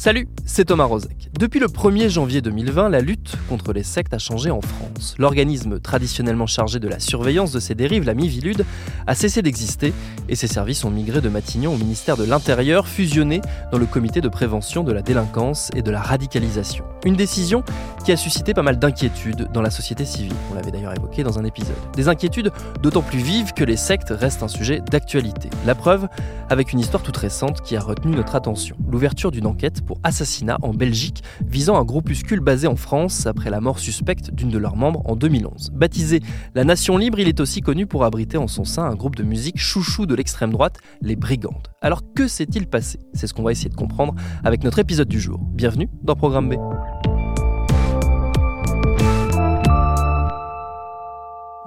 Salut, c'est Thomas Rozek. Depuis le 1er janvier 2020, la lutte contre les sectes a changé en France. L'organisme traditionnellement chargé de la surveillance de ces dérives, la Mivilude, a cessé d'exister et ses services ont migré de Matignon au ministère de l'Intérieur, fusionné dans le comité de prévention de la délinquance et de la radicalisation. Une décision qui a suscité pas mal d'inquiétudes dans la société civile. On l'avait d'ailleurs évoqué dans un épisode. Des inquiétudes d'autant plus vives que les sectes restent un sujet d'actualité. La preuve avec une histoire toute récente qui a retenu notre attention. L'ouverture d'une enquête pour assassinat en Belgique visant un groupuscule basé en France après la mort suspecte d'une de leurs membres en 2011. Baptisé La Nation Libre, il est aussi connu pour abriter en son sein un groupe de musique chouchou de l'extrême droite, les Brigandes. Alors que s'est-il passé? C'est ce qu'on va essayer de comprendre avec notre épisode du jour. Bienvenue dans Programme B.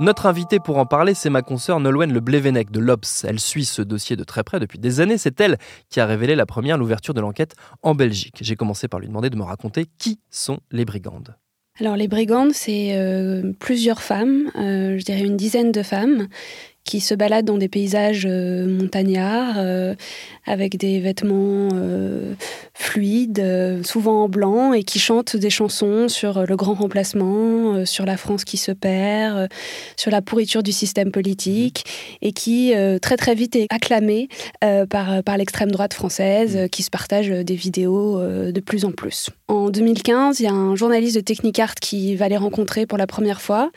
Notre invitée pour en parler, c'est ma consoeur Nolwenn Le Blévenec de l'Obs. Elle suit ce dossier de très près depuis des années. C'est elle qui a révélé la première l'ouverture de l'enquête en Belgique. J'ai commencé par lui demander de me raconter qui sont les brigandes. Alors les brigandes, c'est euh, plusieurs femmes, euh, je dirais une dizaine de femmes, qui se baladent dans des paysages euh, montagnards, euh, avec des vêtements euh, fluides, souvent en blanc, et qui chantent des chansons sur le grand remplacement, sur la France qui se perd, sur la pourriture du système politique, et qui très très vite est acclamée par, par l'extrême droite française, euh, qui se partage des vidéos de plus en plus. En 2015, il y a un journaliste de Technicart qui va les rencontrer pour la première fois.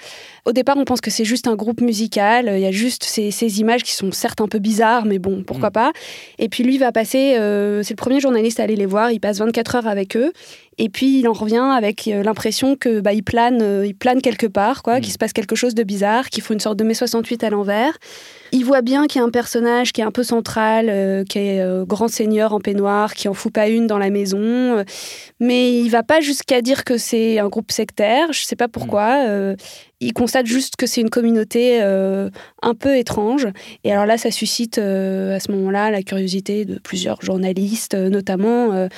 Au départ, on pense que c'est juste un groupe musical. Il y a juste ces, ces images qui sont certes un peu bizarres, mais bon, pourquoi Mm. pas. Et puis lui va passer, euh, c'est le premier journaliste à aller les voir. Il passe 24 heures avec eux. Et puis il en revient avec euh, l'impression que bah, il plane, euh, il plane quelque part, quoi, Mm. qu'il se passe quelque chose de bizarre, qu'il faut une sorte de mai 68 à l'envers. Il voit bien qu'il y a un personnage qui est un peu central, euh, qui est euh, grand seigneur en peignoir, qui en fout pas une dans la maison. euh, mais il va pas jusqu'à dire que c'est un groupe sectaire. Je sais pas pourquoi. euh, il constate juste que c'est une communauté euh, un peu étrange. Et alors là, ça suscite euh, à ce moment-là la curiosité de plusieurs journalistes, euh, notamment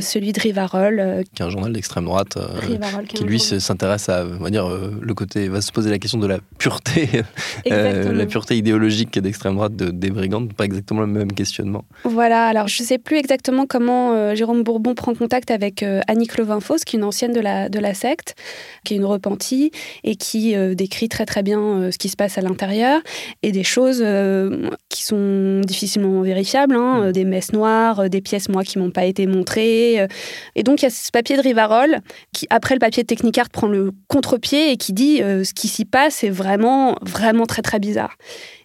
celui de Rivarol. Qui est un journal d'extrême droite euh, Rivarol, qui lui s'intéresse à, on va dire, euh, le côté, va se poser la question de la pureté, euh, la pureté idéologique d'extrême droite de, des brigandes, pas exactement le même questionnement. Voilà, alors je ne sais plus exactement comment Jérôme Bourbon prend contact avec Annick Levinfos, qui est une ancienne de la, de la secte, qui est une repentie et qui décrit très très bien ce qui se passe à l'intérieur et des choses qui sont difficilement vérifiables, hein, euh, des messes noires, des pièces moi qui m'ont pas été montrées. et donc il y a ce papier de Rivarol qui, après le papier de Technicart, prend le contre-pied et qui dit euh, ce qui s'y passe est vraiment vraiment très très bizarre.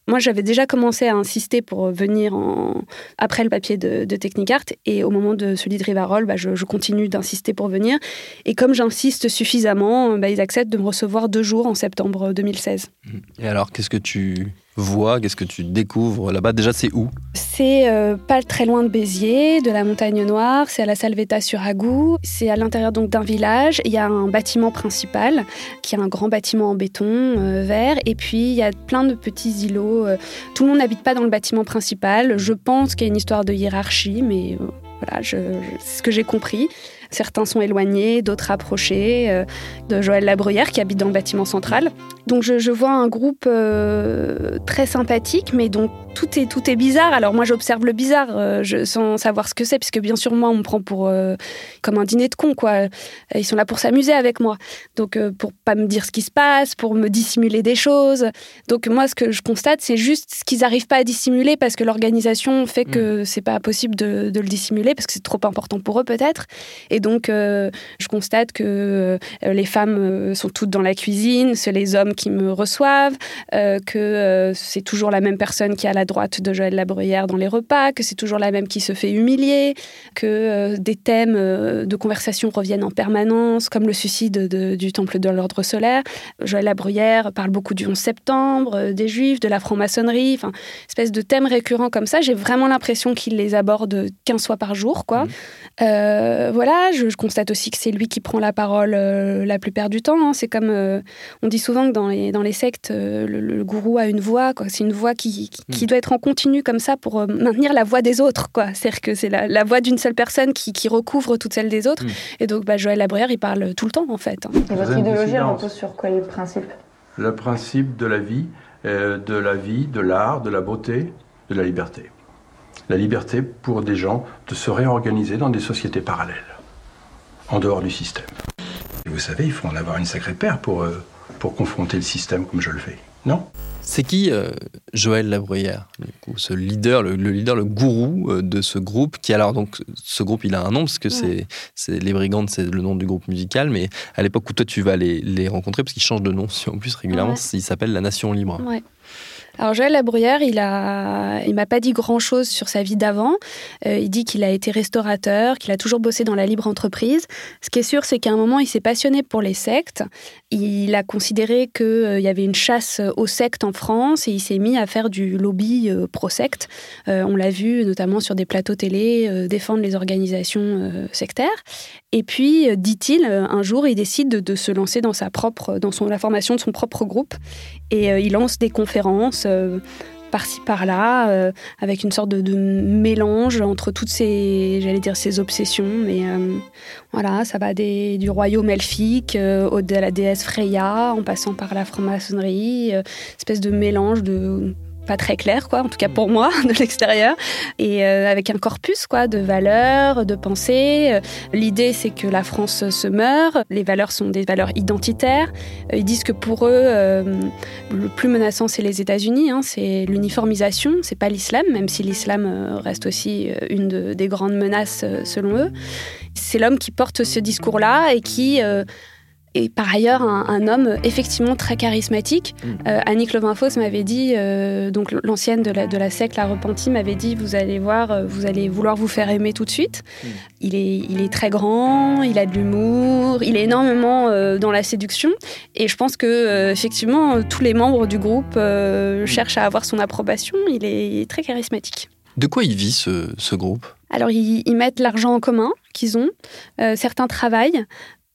Moi, j'avais déjà commencé à insister pour venir en... après le papier de, de Technicart. Et au moment de celui de Rivarol, bah, je, je continue d'insister pour venir. Et comme j'insiste suffisamment, bah, ils acceptent de me recevoir deux jours en septembre 2016. Et alors, qu'est-ce que tu vois, qu'est-ce que tu découvres là-bas? Déjà, c'est où? C'est euh, pas très loin de Béziers, de la Montagne Noire. C'est à la Salvetta sur Agou. C'est à l'intérieur donc d'un village. Il y a un bâtiment principal qui est un grand bâtiment en béton euh, vert. Et puis il y a plein de petits îlots. euh. Tout le monde n'habite pas dans le bâtiment principal. Je pense qu'il y a une histoire de hiérarchie, mais voilà, c'est ce que j'ai compris. Certains sont éloignés, d'autres approchés. Euh, de Joël Labruyère qui habite dans le bâtiment central. Donc je, vois un groupe euh, très sympathique, mais dont tout est, tout est bizarre. Alors moi j'observe le bizarre euh, je, sans savoir ce que c'est, puisque bien sûr moi on me prend pour comme un dîner de con quoi. Ils sont là pour s'amuser avec moi, donc pour pas me dire ce qui se passe, pour me dissimuler des choses. Donc moi ce que je constate c'est juste ce qu'ils n'arrivent pas à dissimuler parce que l'organisation fait que mm. c'est pas possible de, de, le dissimuler parce que c'est trop important pour eux peut-être. Et donc je constate que les femmes euh, sont toutes dans la cuisine, c'est les hommes qui me reçoivent, euh, que euh, c'est toujours la même personne qui est à la droite de Joël Labruyère dans les repas, que c'est toujours la même qui se fait humilier, que des thèmes de conversation reviennent en permanence, comme le suicide du temple de l'ordre solaire. Joël Labruyère parle beaucoup du 11 septembre, des juifs, de la franc-maçonnerie, enfin, espèce de thèmes récurrents comme ça. J'ai vraiment l'impression qu'il les aborde 15 fois par jour, quoi. Mmh. voilà, je, je, constate aussi que c'est lui qui prend la parole la plupart du temps. Hein. C'est comme euh, on dit souvent que dans les, dans les sectes, euh, le, gourou a une voix. C'est une voix qui, qui, hmm. doit être en continu comme ça pour euh, maintenir la voix des autres. C'est-à-dire que c'est la, la, voix d'une seule personne qui, qui, recouvre toutes celles des autres. Hmm. Et donc bah, Joël Labruyère, il parle tout le temps en fait. Hein. Et votre idéologie, elle repose sur quel principe Le principe de la vie, de la vie, de l'art, de la beauté, de la liberté. La liberté pour des gens de se réorganiser dans des sociétés parallèles, en dehors du système vous savez, il faut en avoir une sacrée paire pour, euh, pour confronter le système comme je le fais. Non? C'est qui euh, Joël Labruyère, ce leader, le, leader, le gourou euh, de ce groupe qui alors donc ce groupe il a un nom parce que c'est les Brigandes c'est le nom du groupe musical mais à l'époque où toi tu vas les, les rencontrer parce qu'ils changent de nom si en plus régulièrement il s'appelle la Nation Libre. Ouais. Alors Joël Labruyère, il a, m'a pas dit grand-chose sur sa vie d'avant. Euh, il dit qu'il a été restaurateur, qu'il a toujours bossé dans la libre entreprise. Ce qui est sûr, c'est qu'à un moment, il s'est passionné pour les sectes. Il a considéré qu'il euh, y avait une chasse aux sectes en France et il s'est mis à faire du lobby euh, pro-secte. on l'a vu notamment sur des plateaux télé défendre les organisations sectaires. Et puis, dit-il, un jour, il décide de, se lancer dans sa propre, dans la formation de son propre groupe et il lance des conférences euh, par-ci par-là, euh, avec une sorte de, mélange entre toutes ces, j'allais dire, ces obsessions. Mais euh, voilà, ça va des, du royaume elfique au, de la déesse Freya, en passant par la franc-maçonnerie, espèce de mélange de pas très clair, quoi, en tout cas pour moi, de l'extérieur, et euh, avec un corpus quoi, de valeurs, de pensées. Euh, l'idée, c'est que la France se meurt, les valeurs sont des valeurs identitaires. Euh, ils disent que pour eux, le plus menaçant, c'est les États-Unis, hein, c'est l'uniformisation, c'est pas l'islam, même si l'islam reste aussi une des grandes menaces selon eux. C'est l'homme qui porte ce discours-là et qui et par ailleurs un, homme effectivement très charismatique. Mm. Euh, Annick Levinfos m'avait dit, euh, donc l'ancienne de la, de la secte, la repentie, m'avait dit vous allez voir, euh, vous allez vouloir vous faire aimer tout de suite. Mm. Il, est, il est très grand, il a de l'humour, il est énormément dans la séduction. Et je pense que effectivement tous les membres du groupe mm. cherchent à avoir son approbation. Il est, très charismatique. De quoi il vit ce, ce groupe? Alors, ils, ils, mettent l'argent en commun qu'ils ont. certains travaillent.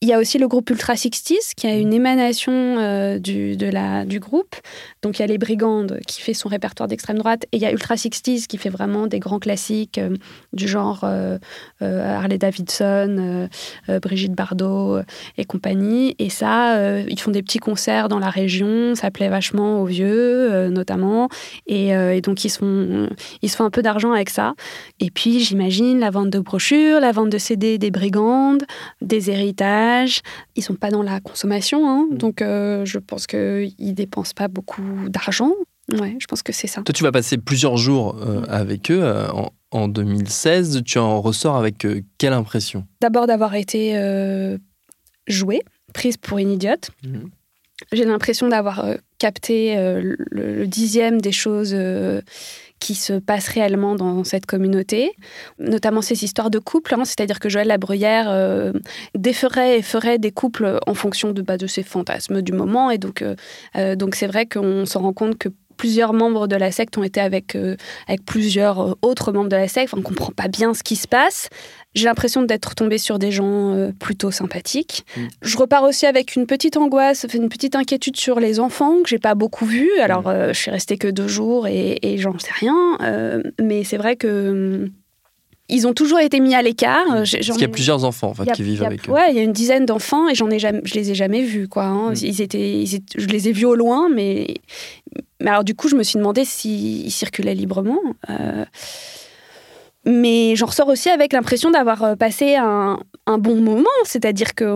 Il y a aussi le groupe Ultra Sixties qui a une émanation euh, du, groupe. Donc il y a les Brigandes qui fait son répertoire d'extrême droite et il y a Ultra Sixties qui fait vraiment des grands classiques euh, du genre euh, Harley Davidson, Brigitte Bardot et compagnie. Et ça, ils font des petits concerts dans la région. Ça plaît vachement aux vieux notamment. Et, donc ils ils se font un peu d'argent avec ça. Et puis j'imagine la vente de brochures, la vente de CD des Brigandes, des héritages ils sont pas dans la consommation, hein. mm. donc euh, je pense qu'ils dépensent pas beaucoup d'argent. Ouais, je pense que c'est ça. Toi, tu vas passer plusieurs jours euh, mm. avec eux euh, en, 2016. Tu en ressors avec quelle impression? D'abord d'avoir été jouée, prise pour une idiote. Mm. J'ai l'impression d'avoir capté le, dixième des choses qui se passe réellement dans cette communauté, notamment ces histoires de couples, hein. c'est-à-dire que Joël Labruyère euh, déferait et ferait des couples en fonction de, bah, ses fantasmes du moment, et donc euh, euh, donc c'est vrai qu'on se rend compte que plusieurs membres de la secte ont été avec, avec plusieurs autres membres de la secte. on ne comprend pas bien ce qui se passe. J'ai l'impression d'être tombée sur des gens euh, plutôt sympathiques. Mm. Je repars aussi avec une petite angoisse, une petite inquiétude sur les enfants que j'ai pas beaucoup vus. Alors, mm. euh, je suis restée que deux jours et, j'en sais rien. Euh, mais c'est vrai que hum, ils ont toujours été mis à l'écart. Parce qu'il y a plusieurs enfants qui vivent avec eux. Ouais, il y a une dizaine d'enfants et j'en ai jamais, je les ai jamais vus quoi. Hein. Mm. Ils, étaient, je les ai vus au loin, mais, mais alors du coup je me suis demandé s'ils circulaient librement. Euh, mais j'en ressors aussi avec l'impression d'avoir euh, passé un, bon moment, c'est-à-dire qu'ils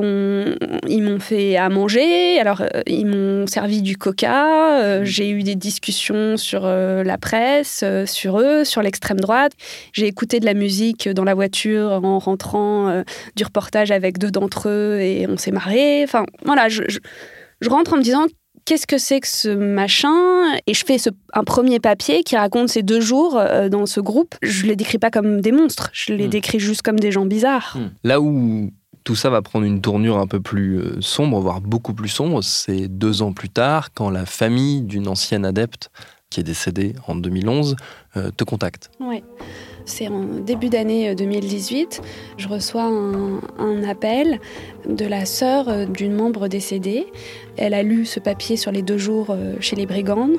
m'ont fait à manger, alors euh, ils m'ont servi du coca, euh, mmh. j'ai eu des discussions sur la presse, sur eux, sur l'extrême droite, j'ai écouté de la musique dans la voiture en rentrant du reportage avec deux d'entre eux et on s'est marré. Enfin voilà, je, je rentre en me disant qu'est-ce que c'est que ce machin? Et je fais un premier papier qui raconte ces deux jours euh, dans ce groupe. Je les décris pas comme des monstres, je les hmm. décris juste comme des gens bizarres. Hmm. Là où tout ça va prendre une tournure un peu plus euh, sombre, voire beaucoup plus sombre, c'est deux ans plus tard, quand la famille d'une ancienne adepte qui est décédée en 2011 euh, te contacte. Oui. C'est en début d'année 2018. Je reçois un, un appel de la sœur d'une membre décédée. Elle a lu ce papier sur les deux jours euh, chez les brigands.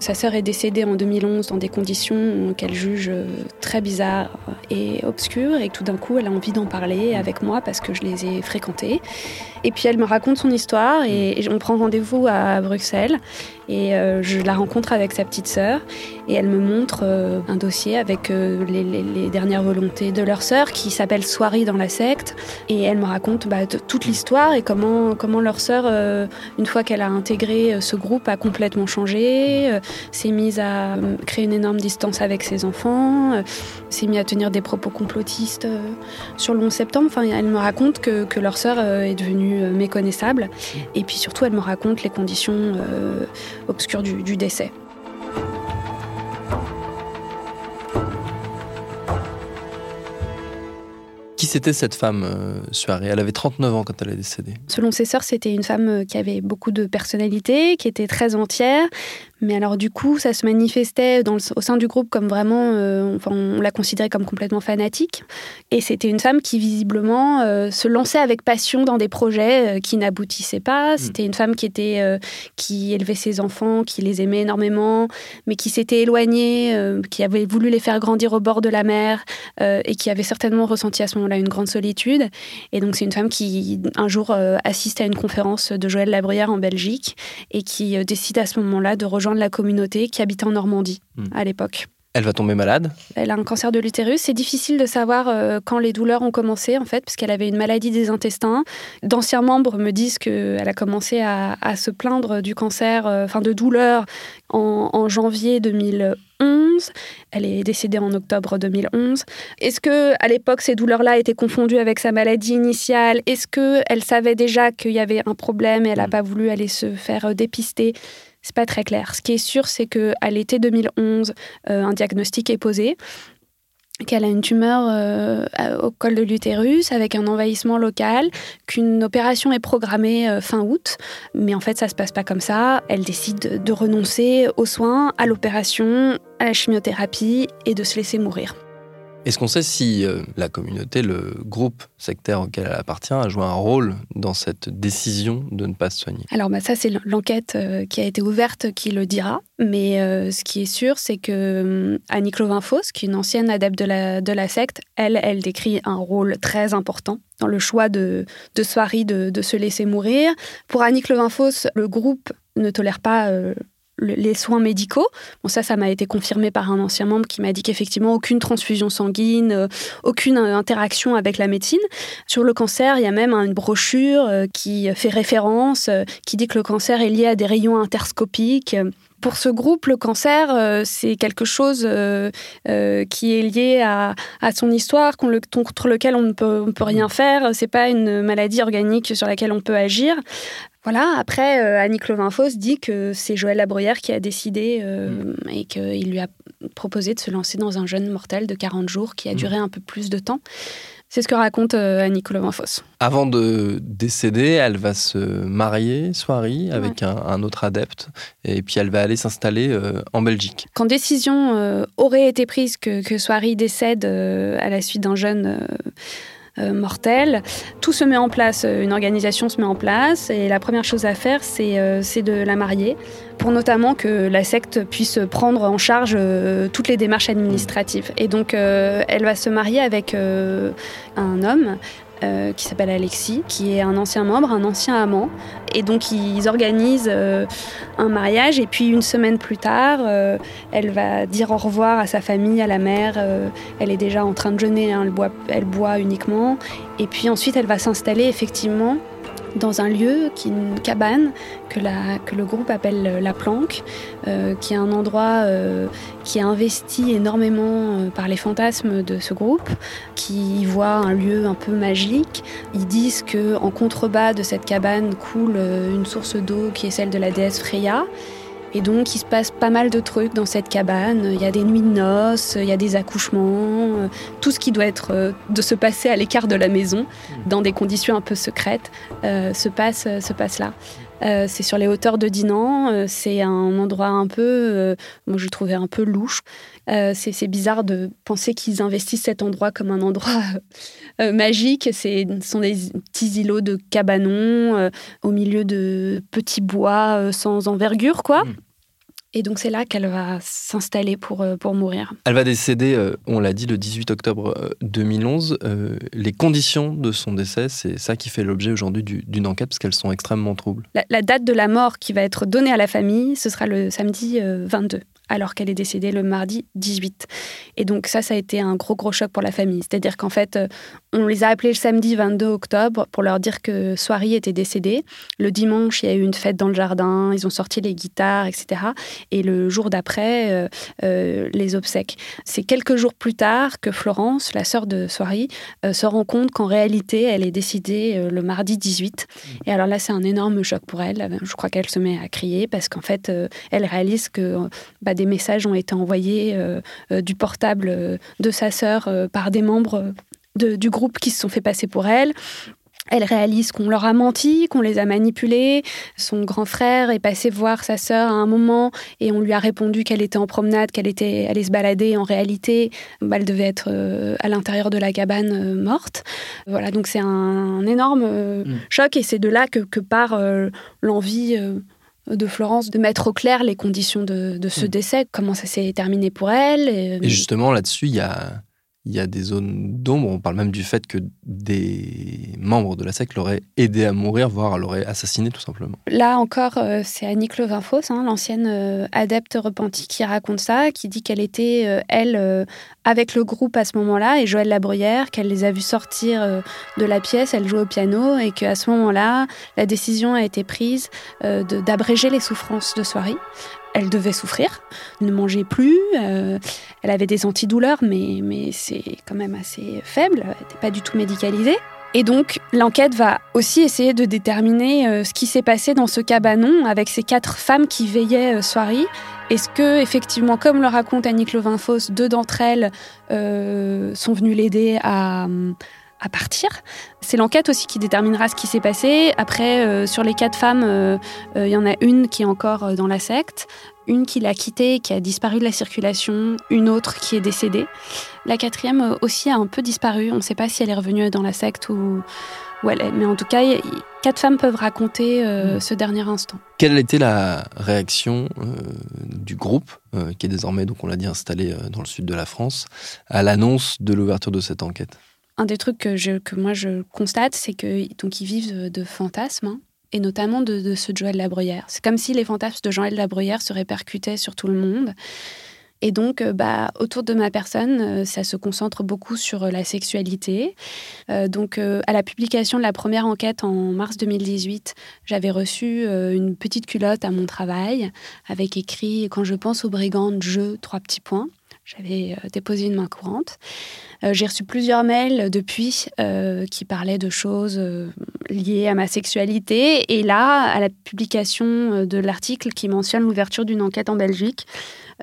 Sa sœur est décédée en 2011 dans des conditions qu'elle juge euh, très bizarres et obscures. Et tout d'un coup elle a envie d'en parler avec moi parce que je les ai fréquentées. Et puis elle me raconte son histoire et, on prend rendez-vous à Bruxelles. Et euh, je la rencontre avec sa petite sœur et elle me montre un dossier avec les, dernières volontés de leur sœur qui s'appelle Soirée dans la secte. Et elle me raconte bah, toute l'histoire et comment, comment leur sœur, une fois qu'elle a intégré euh, ce groupe, a complètement changé, euh, s'est mise à euh, créer une énorme distance avec ses enfants, s'est mise à tenir des propos complotistes sur le 11 septembre. Enfin, elle me raconte que, leur sœur est devenue méconnaissable. Et puis surtout, elle me raconte les conditions obscures du décès. C'était cette femme, euh, Elle avait 39 ans quand elle est décédée. Selon ses sœurs, c'était une femme euh, qui avait beaucoup de personnalité, qui était très entière, mais alors du coup, ça se manifestait dans au sein du groupe comme vraiment, euh, enfin, on la considérait comme complètement fanatique. Et c'était une femme qui visiblement euh, se lançait avec passion dans des projets euh, qui n'aboutissaient pas. Hmm. C'était une femme qui était, qui élevait ses enfants, qui les aimait énormément, mais qui s'était éloignée, qui avait voulu les faire grandir au bord de la mer et qui avait certainement ressenti à ce moment-là une grande solitude. Et donc c'est une femme qui un jour assiste à une conférence de Joël Labruyère en Belgique et qui décide à ce moment-là de rejoindre de la communauté qui habitait en Normandie hmm. à l'époque. Elle va tomber malade Elle a un cancer de l'utérus. C'est difficile de savoir euh, quand les douleurs ont commencé, en fait, parce qu'elle avait une maladie des intestins. D'anciens membres me disent qu'elle a commencé à, se plaindre du cancer, euh, enfin de douleurs, en, janvier 2011. Elle est décédée en octobre 2011. Est-ce que à l'époque ces douleurs-là étaient confondues avec sa maladie initiale? Est-ce que elle savait déjà qu'il y avait un problème et elle n'a hmm. pas voulu aller se faire euh, dépister? C'est pas très clair. Ce qui est sûr, c'est qu'à l'été 2011, euh, un diagnostic est posé qu'elle a une tumeur euh, au col de l'utérus avec un envahissement local, qu'une opération est programmée euh, fin août, mais en fait ça se passe pas comme ça. Elle décide de renoncer aux soins, à l'opération, à la chimiothérapie et de se laisser mourir. Est-ce qu'on sait si euh, la communauté, le groupe sectaire auquel elle appartient, a joué un rôle dans cette décision de ne pas se soigner? Alors bah, ça, c'est l'enquête euh, qui a été ouverte qui le dira. Mais euh, ce qui est sûr, c'est que Annie Clovinfos, qui est une ancienne adepte de la, secte, elle, elle décrit un rôle très important dans le choix de, de Soiri de, de se laisser mourir. Pour Annie Clovinfos, le groupe ne tolère pas les soins médicaux. Bon, ça, ça m'a été confirmé par un ancien membre qui m'a dit qu'effectivement, aucune transfusion sanguine, euh, aucune euh, interaction avec la médecine. Sur le cancer, il y a même une brochure euh, qui fait référence, qui dit que le cancer est lié à des rayons interscopiques. Pour ce groupe, le cancer, c'est quelque chose qui est lié à, son histoire, contre lequel on ne peut, peut rien faire. C'est pas une maladie organique sur laquelle on peut agir. Voilà, après, euh, Annie Clovinfos dit que c'est Joël Labruyère qui a décidé euh, mm. et qu'il lui a proposé de se lancer dans un jeûne mortel de 40 jours qui a mm. duré un peu plus de temps. C'est ce que raconte euh, Annie Clovinfos. Avant de décéder, elle va se marier, Soirée, avec un, autre adepte, et puis elle va aller s'installer en Belgique. Quand décision aurait été prise que, que Soirée décède à la suite d'un jeûne mortel. Tout se met en place, une organisation se met en place et la première chose à faire, c'est de la marier pour notamment que la secte puisse prendre en charge toutes les démarches administratives. Et donc, elle va se marier avec un homme euh, qui s'appelle Alexis, qui est un ancien membre, un ancien amant. Et donc ils organisent euh, un mariage et puis une semaine plus tard, euh, elle va dire au revoir à sa famille, à la mère. elle est déjà en train de jeûner, hein, elle, boit, elle boit uniquement. Et puis ensuite elle va s'installer effectivement dans un lieu, une cabane, que, le groupe appelle euh, La Planque, euh, qui est un endroit euh, qui est investi énormément par les fantasmes de ce groupe, qui y voit un lieu un peu magique. Ils disent que en contrebas de cette cabane coule une source d'eau qui est celle de la déesse Freya. Et donc, il se passe pas mal de trucs dans cette cabane. Il y a des nuits de noces, il y a des accouchements, euh, tout ce qui doit être euh, de se passer à l'écart de la maison, mmh. dans des conditions un peu secrètes, euh, se, passe, se passe là. C'est sur les hauteurs de Dinan. c'est un endroit un peu, moi je le trouvais un peu louche. c'est bizarre de penser qu'ils investissent cet endroit comme un endroit magique. Ce sont des petits îlots de cabanons au milieu de petits bois sans envergure, quoi. Mmh. Et donc c'est là qu'elle va s'installer pour, euh, pour mourir. Elle va décéder, euh, on l'a dit, le 18 octobre 2011. Euh, les conditions de son décès, c'est ça qui fait l'objet aujourd'hui d'une enquête parce qu'elles sont extrêmement troubles. La, la, date de la mort qui va être donnée à la famille, ce sera le samedi 22 alors qu'elle est décédée le mardi 18. Et donc ça, ça a été un gros, gros choc pour la famille. C'est-à-dire qu'en fait, euh, on les a appelés le samedi 22 octobre pour leur dire que Soirée était décédée. Le dimanche, il y a eu une fête dans le jardin, ils ont sorti les guitares, etc. Et le jour d'après, euh, euh, les obsèques. C'est quelques jours plus tard que Florence, la sœur de Soirée, se rend compte qu'en réalité, elle est décédée le mardi 18. Et alors là, c'est un énorme choc pour elle. Je crois qu'elle se met à crier parce qu'en fait, elle réalise que... Bah, des messages ont été envoyés euh, euh, du portable euh, de sa sœur par des membres du groupe qui se sont fait passer pour elle. Elle réalise qu'on leur a menti, qu'on les a manipulés. Son grand frère est passé voir sa sœur à un moment et on lui a répondu qu'elle était en promenade, qu'elle était allée se balader. En réalité, bah, elle devait être à l'intérieur de la cabane morte. Voilà, donc c'est un, énorme mm. choc et c'est de là que, que part l'envie de Florence de mettre au clair les conditions de, ce mm. décès, comment ça s'est terminé pour elle. Et, et justement, là-dessus, il y a, il y a des zones d'ombre. On parle même du fait que des membres de la secte l'auraient aidé à mourir, voire l'auraient assassiné tout simplement. Là encore, euh, c'est Annie Clovinfos, hein, l'ancienne euh, adepte repentie, qui raconte ça, qui dit qu'elle était, euh, elle, avec le groupe à ce moment-là, et Joël Labruyère, qu'elle les a vus sortir de la pièce, elle jouait au piano, et qu'à ce moment-là, la décision a été prise d'abréger les souffrances de soirée elle devait souffrir, ne mangeait plus, euh, elle avait des antidouleurs, mais, mais c'est quand même assez faible, elle n'était pas du tout médicalisée. Et donc, l'enquête va aussi essayer de déterminer euh, ce qui s'est passé dans ce cabanon avec ces quatre femmes qui veillaient euh, soirée. Est-ce que, effectivement, comme le raconte Annick Levinfos, deux d'entre elles sont venues l'aider à, à partir. C'est l'enquête aussi qui déterminera ce qui s'est passé. Après, euh, sur les quatre femmes, il euh, euh, y en a une qui est encore dans la secte, une qui l'a quittée, qui a disparu de la circulation, une autre qui est décédée. La quatrième aussi a un peu disparu. On ne sait pas si elle est revenue dans la secte ou où elle est. Mais en tout cas, quatre femmes peuvent raconter mm. ce dernier instant. Quelle a été la réaction du groupe, qui est désormais, donc on l'a dit, installé dans le sud de la France, à l'annonce de l'ouverture de cette enquête? Un des trucs que, je, moi je constate, c'est que vivent de fantasmes, hein, et notamment de, de de Joël Labruyère. C'est comme si les fantasmes de Joël Labruyère se répercutaient sur tout le monde. Et donc, euh, bah, autour de ma personne, euh, ça se concentre beaucoup sur euh, la sexualité. donc, à la publication de la première enquête en mars 2018, j'avais reçu une petite culotte à mon travail avec écrit Quand je pense aux brigandes, je, trois petits points. J'avais déposé une main courante. J'ai reçu plusieurs mails depuis qui parlaient de choses liées à ma sexualité. Et là, à la publication de l'article qui mentionne l'ouverture d'une enquête en Belgique,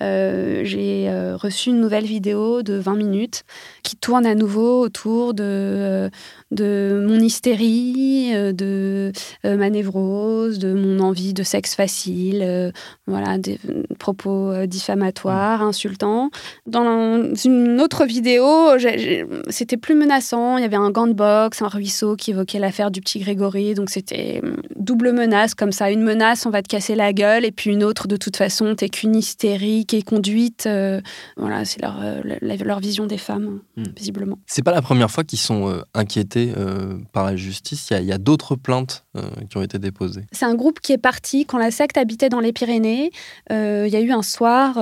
j'ai reçu une nouvelle vidéo de 20 minutes qui tourne à nouveau autour de, de mon hystérie, de ma névrose, de mon envie de sexe facile, voilà, des propos diffamatoires, insultants. Dans une autre vidéo, c'était plus menaçant. Il y avait un gant de boxe, un ruisseau qui évoquait l'affaire du petit Grégory. Donc c'était double menace comme ça. Une menace, on va te casser la gueule. Et puis une autre, de toute façon, t'es qu'une hystérique et conduite. Euh, voilà, c'est leur, euh, leur vision des femmes, hmm. visiblement. C'est pas la première fois qu'ils sont euh, inquiétés par la justice. Il y a, d'autres plaintes qui ont été déposées. C'est un groupe qui est parti quand la secte habitait dans les Pyrénées. Il y a eu un soir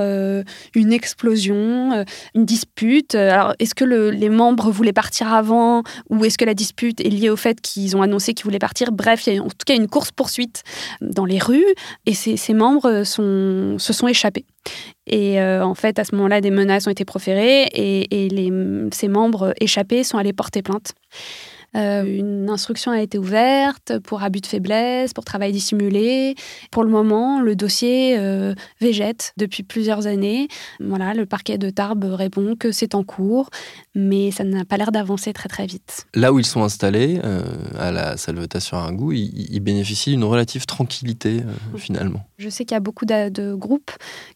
une explosion, une dispute. Alors, est-ce que les membres voulaient partir avant ou est-ce que la dispute est liée au fait qu'ils ont annoncé qu'ils voulaient partir? Bref, il y a en tout cas une course-poursuite dans les rues et ces, membres se sont échappés. Et euh, en fait, à ce moment-là, des menaces ont été proférées et, et les, ces membres échappés sont allés porter plainte. Euh, une instruction a été ouverte pour abus de faiblesse, pour travail dissimulé. Pour le moment, le dossier euh, végète depuis plusieurs années. Voilà, le parquet de Tarbes répond que c'est en cours, mais ça n'a pas l'air d'avancer très très vite. Là où ils sont installés, euh, à la Salvetat sur un goût, ils, bénéficient d'une relative tranquillité finalement. Je sais qu'il y a beaucoup de, groupes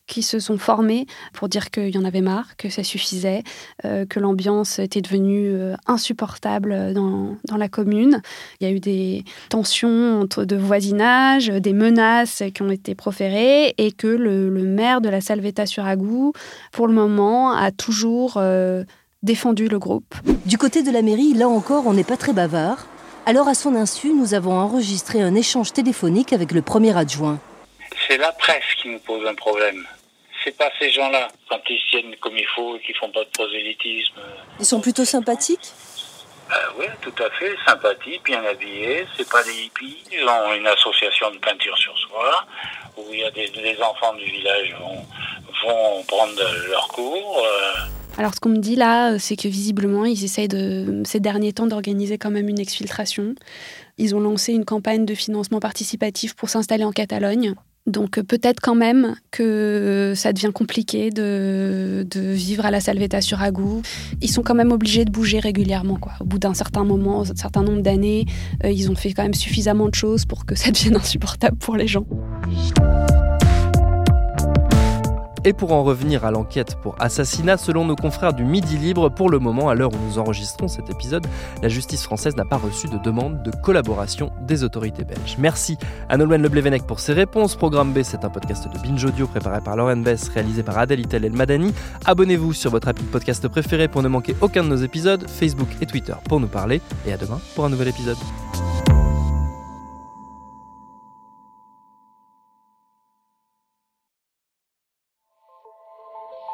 qui se sont formés pour dire qu'il y en avait marre, que ça suffisait, que l'ambiance était devenue insupportable dans dans, la commune. Il y a eu des tensions entre de voisinage, des menaces qui ont été proférées et que le, maire de la Salvetat sur Agou, pour le moment, a toujours euh, défendu le groupe. Du côté de la mairie, là encore, on n'est pas très bavard. Alors, à son insu, nous avons enregistré un échange téléphonique avec le premier adjoint. C'est la presse qui nous pose un problème. C'est pas ces gens-là, quand ils tiennent comme il faut et qui font pas de prosélytisme. Ils sont plutôt sympathiques? Oui, tout à fait, sympathique, bien habillé. C'est pas des hippies. Ils ont une association de peinture sur soi où il y a des, enfants du village vont, vont prendre leur cours. Euh. Alors, ce qu'on me dit là, c'est que visiblement, ils essayent de, ces derniers temps d'organiser quand même une exfiltration. Ils ont lancé une campagne de financement participatif pour s'installer en Catalogne. Donc euh, peut-être quand même que ça devient compliqué de, vivre à la Salvetta sur Agou. Ils sont quand même obligés de bouger régulièrement. Au bout d'un certain moment, un certain nombre d'années, euh, ils ont fait quand même suffisamment de choses pour que ça devienne insupportable pour les gens. Et pour en revenir à l'enquête pour assassinat, selon nos confrères du Midi Libre, pour le moment, à l'heure où nous enregistrons cet épisode, la justice française n'a pas reçu de demande de collaboration des autorités belges. Merci à Nolwenn Leblevenec pour ses réponses. Programme B, c'est un podcast de Binge Audio préparé par Lauren Bess, réalisé par Adèle Itel El Madani. Abonnez-vous sur votre appli de podcast préféré pour ne manquer aucun de nos épisodes, Facebook et Twitter pour nous parler. Et à demain pour un nouvel épisode.